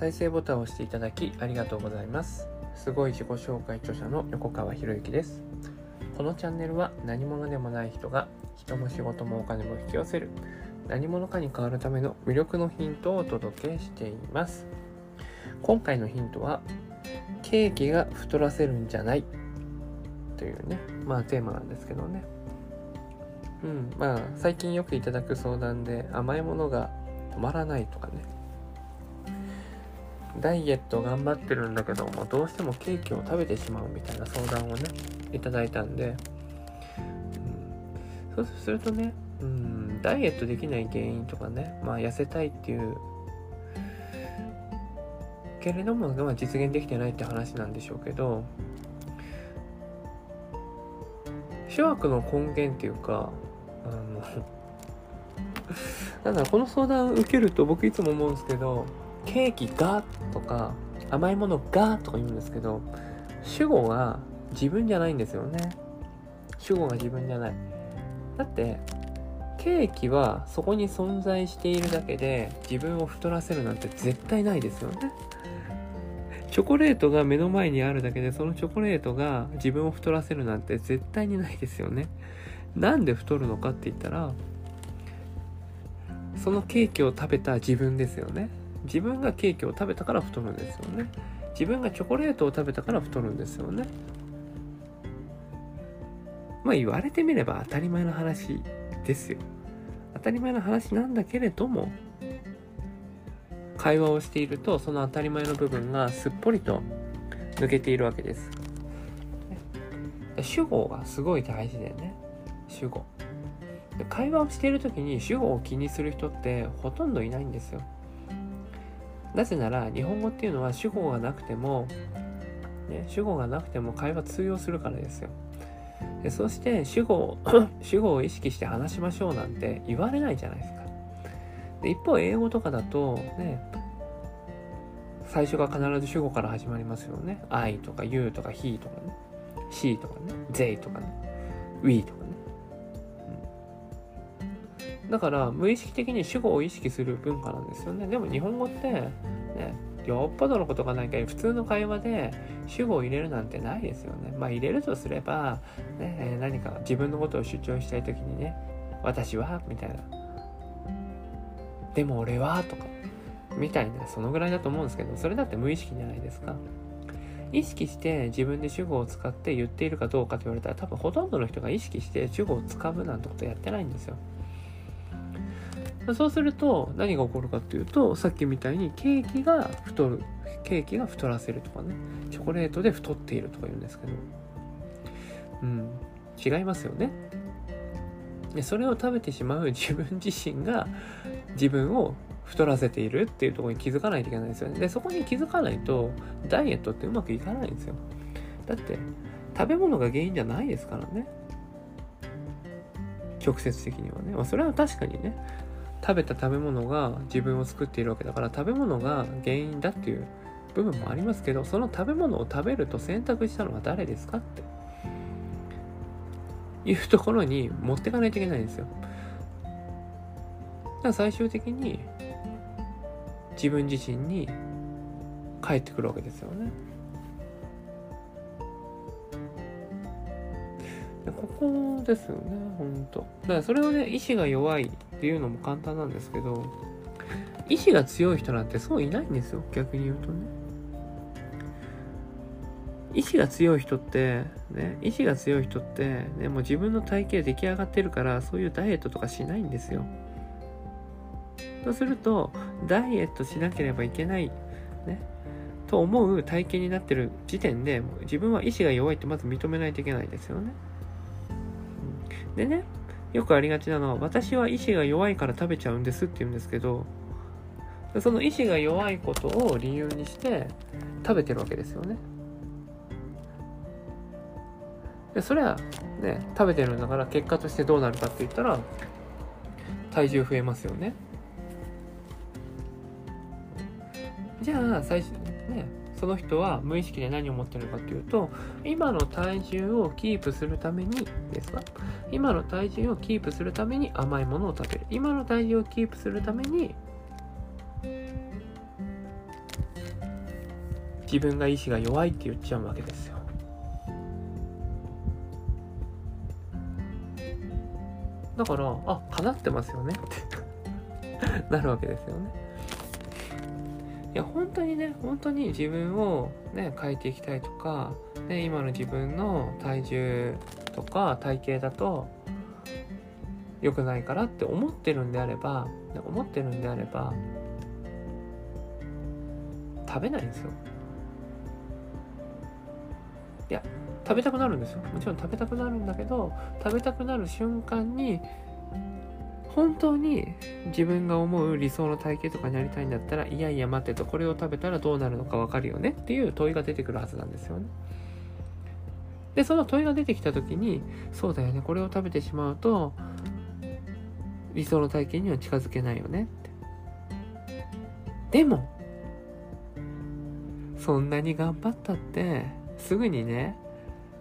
再生ボタンを押していただきありがとうございます。すごい自己紹介著者の横川博之です。このチャンネルは何者でもない人が人も仕事もお金も引き寄せる何者かに変わるための魅力のヒントをお届けしています。今回のヒントはケーキが太らせるんじゃない。というねまあテーマなんですけどね。うんまあ最近よくいただく相談で甘いものが止まらないとかね。ダイエット頑張ってるんだけどもどうしてもケーキを食べてしまうみたいな相談をねいただいたんで、うん、そうするとね、うん、ダイエットできない原因とかねまあ痩せたいっていう。けれども、まあ、実現できてないって話なんでしょうけど諸悪の根源っていうかあの なんだろこの相談受けると僕いつも思うんですけどケーキがとか甘いものがとか言うんですけど主語が自分じゃないんですよね。主語が自分じゃない。だってケーキはそこに存在しているだけで自分を太らせるなんて絶対ないですよね。チョコレートが目の前にあるだけでそのチョコレートが自分を太らせるなんて絶対にないですよね。なんで太るのかって言ったらそのケーキを食べた自分ですよね。自分がケーキを食べたから太るんですよね。自分がチョコレートを食べたから太るんですよね。まあ言われてみれば当たり前の話ですよ。当たり前の話なんだけれども会話をしているとその当たり前の部分がすっぽりと抜けているわけです。主語がすごい大事だよね。主語。会話をしている時に主語を気にする人ってほとんどいないんですよ。なぜなら日本語っていうのは主語がなくても、ね、主語がなくても会話通用するからですよ。でそして主語主語を意識して話しましょうなんて言われないじゃないですか。で一方英語とかだとね最初が必ず主語から始まりますよね。I とか You とか He とかね。She とかね。They とかね。We とかね、だから無意識的に主語を意識する文化なんですよね。でも日本語ってねよっぽどのことがないか普通の会話で主語を入れるなんてないですよね。まあ入れるとすれば、ね、何か自分のことを主張したい時にね、私はみたいなでも俺はとか。みたいなそのぐらいだと思うんですけどそれだって無意識じゃないですか。意識して自分で主語を使って言っているかどうかと言われたら多分ほとんどの人が意識して主語を使うなんてことやってないんですよ。そうすると何が起こるかっていうとさっきみたいにケーキが太るケーキが太らせるとかねチョコレートで太っているとか言うんですけどうん違いますよねでそれを食べてしまう自分自身が自分を太らせているっていうところに気づかないといけないですよね。で、そこに気づかないと、ダイエットってうまくいかないんですよ。だって、食べ物が原因じゃないですからね。直接的にはね。まあ、それは確かにね、食べた食べ物が自分を作っているわけだから、食べ物が原因だっていう部分もありますけど、その食べ物を食べると選択したのは誰ですかっていうところに持っていかないといけないんですよ。だから最終的に自分自身に帰ってくるわけですよね。ここですよね、ほんと。だからそれをね、意志が弱いっていうのも簡単なんですけど、意志が強い人なんてそういないんですよ、逆に言うとね。意志が強い人って、ね、意志が強い人って、ね、もう自分の体型出来上がってるから、そういうダイエットとかしないんですよ。そうすると、ダイエットしなければいけない、ね、と思う体型になってる時点で、自分は意志が弱いってまず認めないといけないですよね。でね、よくありがちなのは、私は意志が弱いから食べちゃうんですって言うんですけど、その意志が弱いことを理由にして食べてるわけですよね。でそれはね、食べてるんだから結果としてどうなるかって言ったら、体重増えますよね。じゃあ最初ねその人は無意識で何を持ってるのかっていうと今の体重をキープするためにですか？今の体重をキープするために甘いものを食べる。今の体重をキープするために自分が意志が弱いって言っちゃうわけですよ。だからあかなってますよねって なるわけですよね。いや本当にね本当に自分をね変えていきたいとか、ね、今の自分の体重とか体型だと良くないからって思ってるんであればね思ってるんであれば食べないんですよ。いや食べたくなるんですよ。もちろん食べたくなるんだけど食べたくなる瞬間に本当に自分が思う理想の体型とかになりたいんだったらいやいや待ってとこれを食べたらどうなるのか分かるよねっていう問いが出てくるはずなんですよね。でその問いが出てきた時にそうだよねこれを食べてしまうと理想の体験には近づけないよねって。でもそんなに頑張ったってすぐにね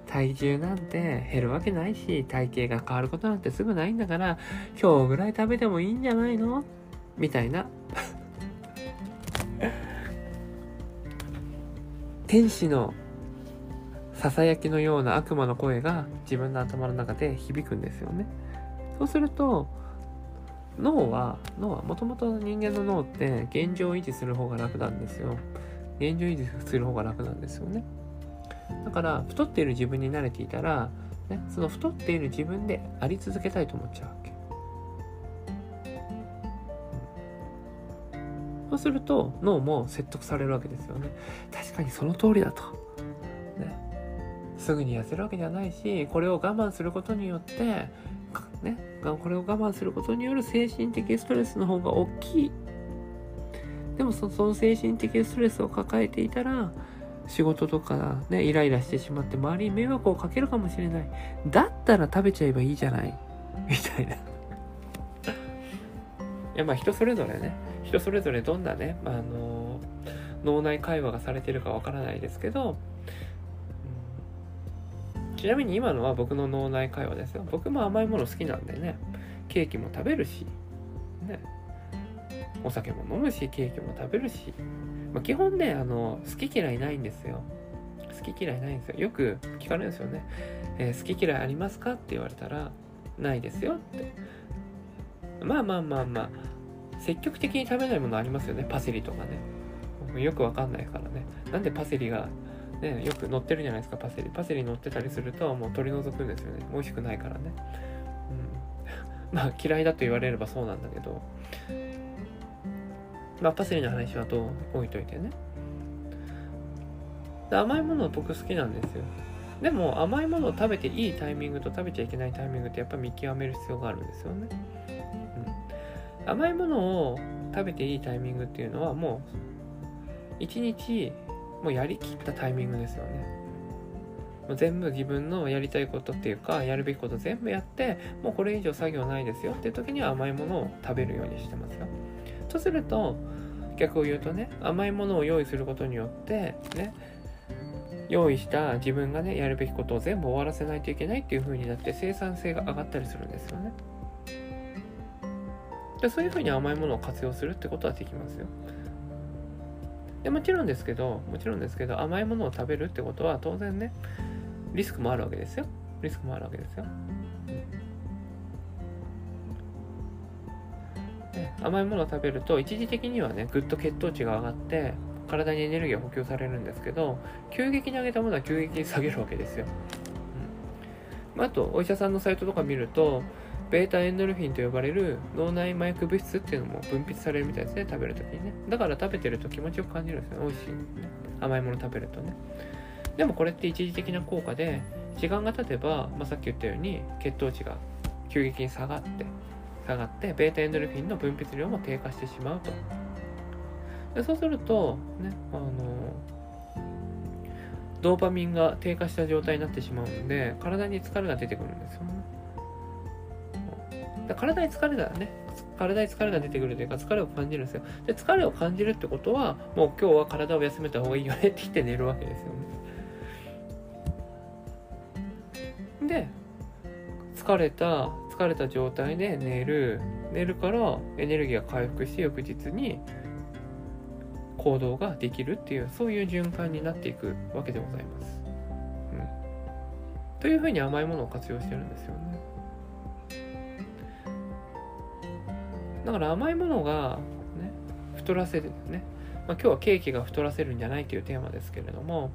体重なんて減るわけないし体型が変わることなんてすぐないんだから今日ぐらい食べてもいいんじゃないの？みたいな。天使のささやきのような悪魔の声が自分の頭の中で響くんですよね。そうすると脳は脳はもともと人間の脳って現状維持する方が楽なんですよ。現状維持する方が楽なんですよね。だから太っている自分に慣れていたら、ね、その太っている自分であり続けたいと思っちゃうわけ。そうすると脳も説得されるわけですよね。確かにその通りだと、ね、すぐに痩せるわけじゃないしこれを我慢することによってね、これを我慢することによる精神的ストレスの方が大きい。でもその精神的ストレスを抱えていたら仕事とかねイライラしてしまって周りに迷惑をかけるかもしれない。だったら食べちゃえばいいじゃない。みたいな。いやまあ人それぞれね。人それぞれどんなね、まあの脳内会話がされてるかわからないですけど。うん。ちなみに今のは僕の脳内会話ですよ。僕も甘いもの好きなんでね、ケーキも食べるし、ね、お酒も飲むし、ケーキも食べるし、まあ、基本ね、あの、好き嫌いないんですよ。好き嫌いないんですよ。よく聞かれるんですよね。えー、好き嫌いありますかって言われたら、ないですよって。まあまあまあまあ、積極的に食べないものありますよね。パセリとかね。よくわかんないからね。なんでパセリがね、よく乗ってるじゃないですか、パセリ。パセリ乗ってたりすると、もう取り除くんですよね。美味しくないからね。うん。まあ、嫌いだと言われればそうなんだけど、まあ、パセリの話はどう置いといてね。甘いもの僕好きなんですよ。でも甘いものを食べていいタイミングと食べちゃいけないタイミングってやっぱ見極める必要があるんですよね。うん、甘いものを食べていいタイミングっていうのはもう一日もうやりきったタイミングですよね。もう全部自分のやりたいことっていうか、やるべきこと全部やって、もうこれ以上作業ないですよっていう時には甘いものを食べるようにしてますよ。とすると、逆を言うとね、甘いものを用意することによって、ね、用意した自分がね、やるべきことを全部終わらせないといけないっていう風になって生産性が上がったりするんですよね。でそういう風に甘いものを活用するってことはできますよ。でもちろんですけどもちろんですけど甘いものを食べるってことは当然ねリスクもあるわけですよリスクもあるわけですよ、ね、甘いものを食べると一時的にはねぐっと血糖値が上がって体にエネルギーが補給されるんですけど急激に上げたものは急激に下げるわけですよ、うん、あとお医者さんのサイトとか見るとベータエンドルフィンと呼ばれる脳内麻薬物質っていうのも分泌されるみたいですね食べるときにね。だから食べてると気持ちよく感じるんですよ美味しい、ね、甘いもの食べるとね。でもこれって一時的な効果で時間が経てば、まあ、さっき言ったように血糖値が急激に下がって下がってベータエンドルフィンの分泌量も低下してしまうとでそうするとねあのドーパミンが低下した状態になってしまうので体に疲れが出てくるんですよね体に疲れがね、体に疲れが出てくるというか、疲れを感じるんですよ。で、疲れを感じるってことは、もう今日は体を休めた方がいいよねって言って寝るわけですよね。で、疲れた、疲れた状態で寝る。寝るからエネルギーが回復して翌日に行動ができるっていうそういう循環になっていくわけでございます。うん、というふうに甘いものを活用してるんですよね。だから甘いものが、ね、太らせるね、まあ、今日はケーキが太らせるんじゃないというテーマですけれども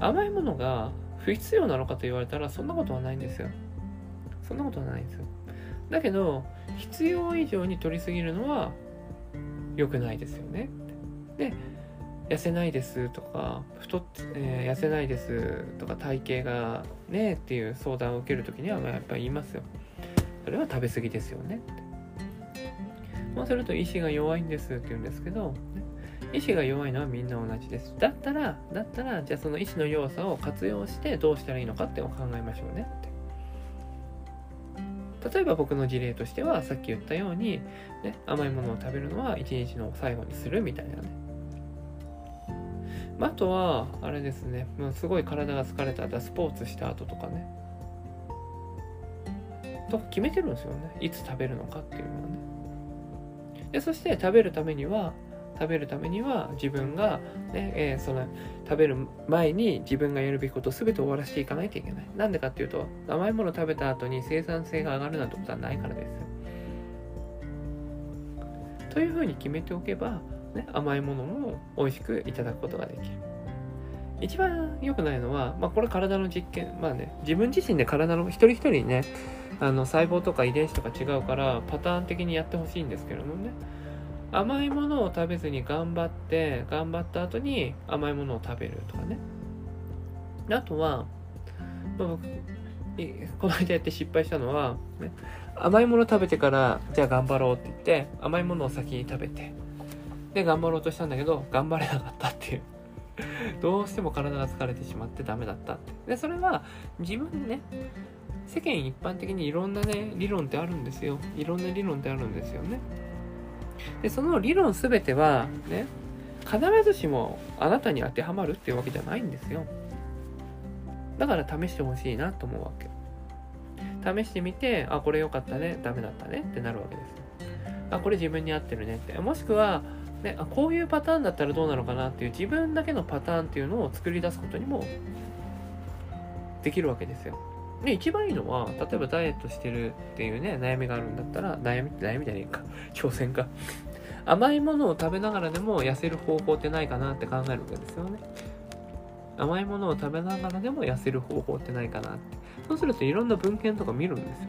甘いものが不必要なのかと言われたらそんなことはないんですよそんなことはないんですよだけど必要以上に取りすぎるのは良くないですよねで痩せないですとか太っ、えー、痩せないですとか体型がねっていう相談を受ける時にはやっぱり言いますよそれは食べ過ぎですよねってそうすると意志が弱いんですって言うんですけど、意志が弱いのはみんな同じです。だったら、だったら、じゃあその意志の弱さを活用してどうしたらいいのかってを考えましょうねって。例えば僕の事例としては、さっき言ったように、ね、甘いものを食べるのは一日の最後にするみたいなね。あとは、あれですね、もうすごい体が疲れた後、スポーツした後とかね。と決めてるんですよね。いつ食べるのかっていうのはね。でそして食べるためには食べるためには自分がね、えー、その食べる前に自分がやるべきことを全て終わらせていかないといけない。なんでかっていうと甘いものを食べた後に生産性が上がるなんてことはないからです。というふうに決めておけば、ね、甘いものも美味しくいただくことができる。一番良くないのは、まあ、これ体の実験、まあね、自分自身で体の一人一人にね、あの細胞とか遺伝子とか違うからパターン的にやってほしいんですけれどもね甘いものを食べずに頑張って頑張った後に甘いものを食べるとかねあとは、ま、僕この間やって失敗したのは、ね、甘いもの食べてからじゃあ頑張ろうって言って甘いものを先に食べてで頑張ろうとしたんだけど頑張れなかったっていう どうしても体が疲れてしまってダメだったってでそれは自分ね世間一般的にいろんなね、理論ってあるんですよ。いろんな理論ってあるんですよね。で、その理論すべては、ね、必ずしもあなたに当てはまるっていうわけじゃないんですよ。だから試してほしいなと思うわけ。試してみて、あ、これ良かったね、ダメだったねってなるわけです。あ、これ自分に合ってるねって。もしくは、ね、あこういうパターンだったらどうなのかなっていう自分だけのパターンっていうのを作り出すことにもできるわけですよ。で、一番いいのは、例えばダイエットしてるっていうね、悩みがあるんだったら、悩み、悩みじゃねえか。挑戦か。甘いものを食べながらでも痩せる方法ってないかなって考えるわけですよね。甘いものを食べながらでも痩せる方法ってないかなって。そうするといろんな文献とか見るんですよね。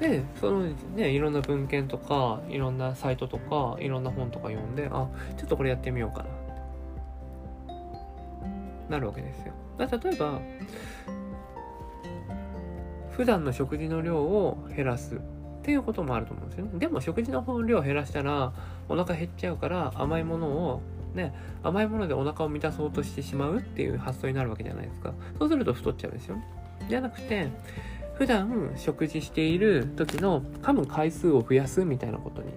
うん、で、そのね、いろんな文献とか、いろんなサイトとか、いろんな本とか読んで、あ、ちょっとこれやってみようかな。なるわけですよ。例えば、普段の食事の量を減らすっていうこともあると思うんですよね。でも食事の量を減らしたらお腹減っちゃうから甘いものをね、甘いものでお腹を満たそうとしてしまうっていう発想になるわけじゃないですか。そうすると太っちゃうんですよ。じゃなくて、普段食事している時の噛む回数を増やすみたいなことに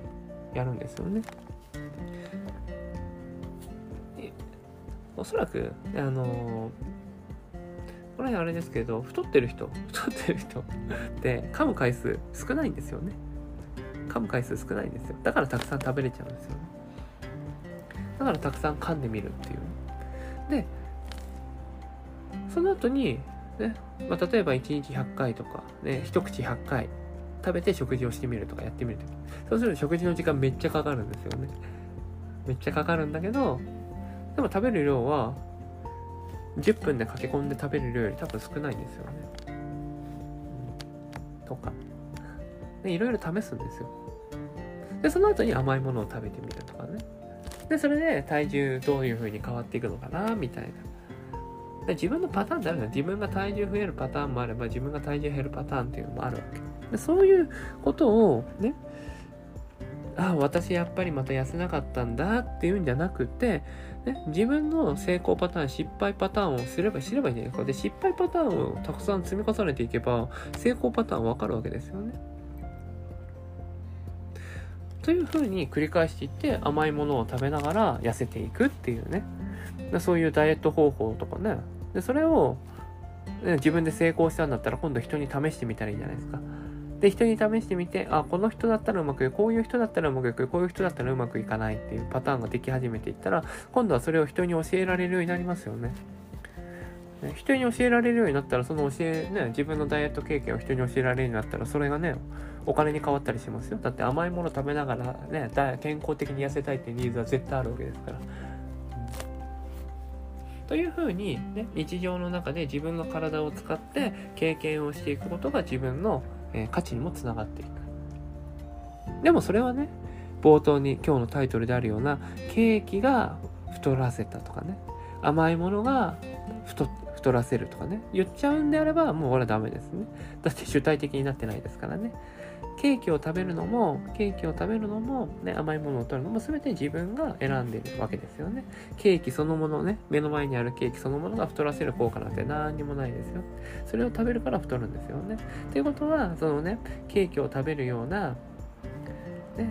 やるんですよね。おそらく、あのこれあれですけど、太ってる人、太ってる人 って噛む回数少ないんですよね。噛む回数少ないんですよ。だからたくさん食べれちゃうんですよね。だからたくさん噛んでみるっていう。で、その後に、ね、まあ、例えば1日100回とか、ね、一口100回食べて食事をしてみるとかやってみるとかそうすると食事の時間めっちゃかかるんですよね。めっちゃかかるんだけど、でも食べる量は10分で駆け込んで食べる量より多分少ないんですよね。とか。で、いろいろ試すんですよ。で、その後に甘いものを食べてみるとかね。で、それで体重どういう風に変わっていくのかな、みたいな。で自分のパターンってあるの自分が体重増えるパターンもあれば、自分が体重減るパターンっていうのもあるわけ。でそういうことをね、あ、私やっぱりまた痩せなかったんだっていうんじゃなくて、ね、自分の成功パターン、失敗パターンをすれば知ればいいんじゃないですか。で、失敗パターンをたくさん積み重ねていけば、成功パターンわかるわけですよね。というふうに繰り返していって甘いものを食べながら痩せていくっていうね。そういうダイエット方法とかね。で、それを、ね、自分で成功したんだったら今度人に試してみたらいいじゃないですか。で、人に試してみて、あ、この人だったらうまくいく、こういう人だったらうまくいく、こういう人だったらうまくいかないっていうパターンができ始めていったら、今度はそれを人に教えられるようになりますよね。ね人に教えられるようになったら、その教え、ね、自分のダイエット経験を人に教えられるようになったら、それがね、お金に変わったりしますよ。だって甘いもの食べながらね、健康的に痩せたいっていうニーズは絶対あるわけですから。というふうに、ね、日常の中で自分の体を使って経験をしていくことが自分の、えー、価値にもつながっていく。でもそれはね、冒頭に今日のタイトルであるようなケーキが太らせたとかね、甘いものが太太らせるとかね、言っちゃうんであればもう俺はダメですね。だって主体的になってないですからね。ケーキを食べるのも、ケーキを食べるのも、ね、甘いものを取るのも全て自分が選んでるわけですよね。ケーキそのものね、目の前にあるケーキそのものが太らせる効果なんて何にもないですよ。それを食べるから太るんですよね。ということは、そのね、ケーキを食べるような、ね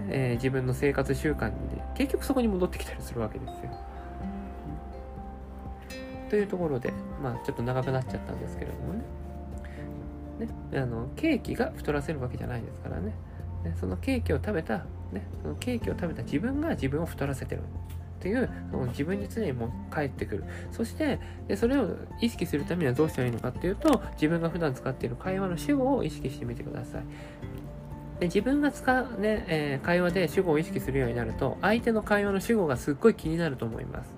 えー、自分の生活習慣に、結局そこに戻ってきたりするわけですよ。というところで、まあちょっと長くなっちゃったんですけれどもね。ね、あのケーキが太らせるわけじゃないですからね。ねそのケーキを食べた、ね、そのケーキを食べた自分が自分を太らせてるっていうその自分に常にも返ってくる。そしてでそれを意識するためにはどうしたらいいのかっていうと自分が普段使っている会話の主語を意識してみてください。で自分が使うね、えー、会話で主語を意識するようになると相手の会話の主語がすっごい気になると思います。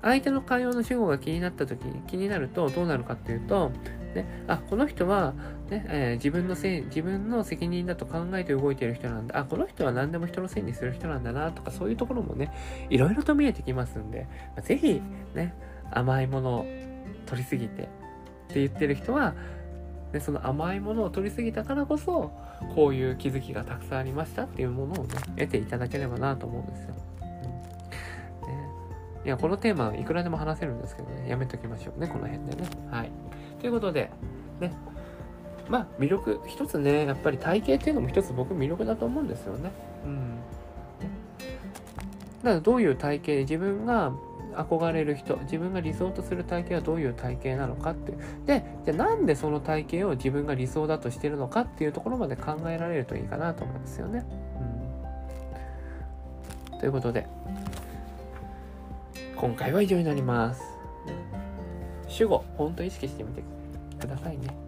相手の会話の主語が気になった時に気になるとどうなるかっていうとね、あ、この人は、ねえー、自分のせい、自分の責任だと考えて動いている人なんだ。あ、この人は何でも人のせいにする人なんだな、とか、そういうところもね、いろいろと見えてきますんで、まあ、ぜひ、ね、甘いものを取りすぎてって言ってる人は、ね、その甘いものを取りすぎたからこそ、こういう気づきがたくさんありましたっていうものをね、得ていただければなと思うんですよ。いや、このテーマいくらでも話せるんですけどね、やめときましょうね、この辺でね。はい。ということで、ね。まあ、魅力、一つね、やっぱり体型っていうのも一つ僕魅力だと思うんですよね。うん。だからどういう体型で、自分が憧れる人、自分が理想とする体型はどういう体型なのかって。で、じゃあなんでその体型を自分が理想だとしてるのかっていうところまで考えられるといいかなと思うんですよね。うん。ということで、今回は以上になります。主語、ほんと意識してみてくださいね。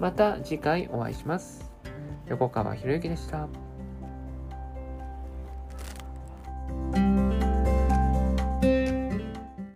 また次回お会いします。横川博之でした。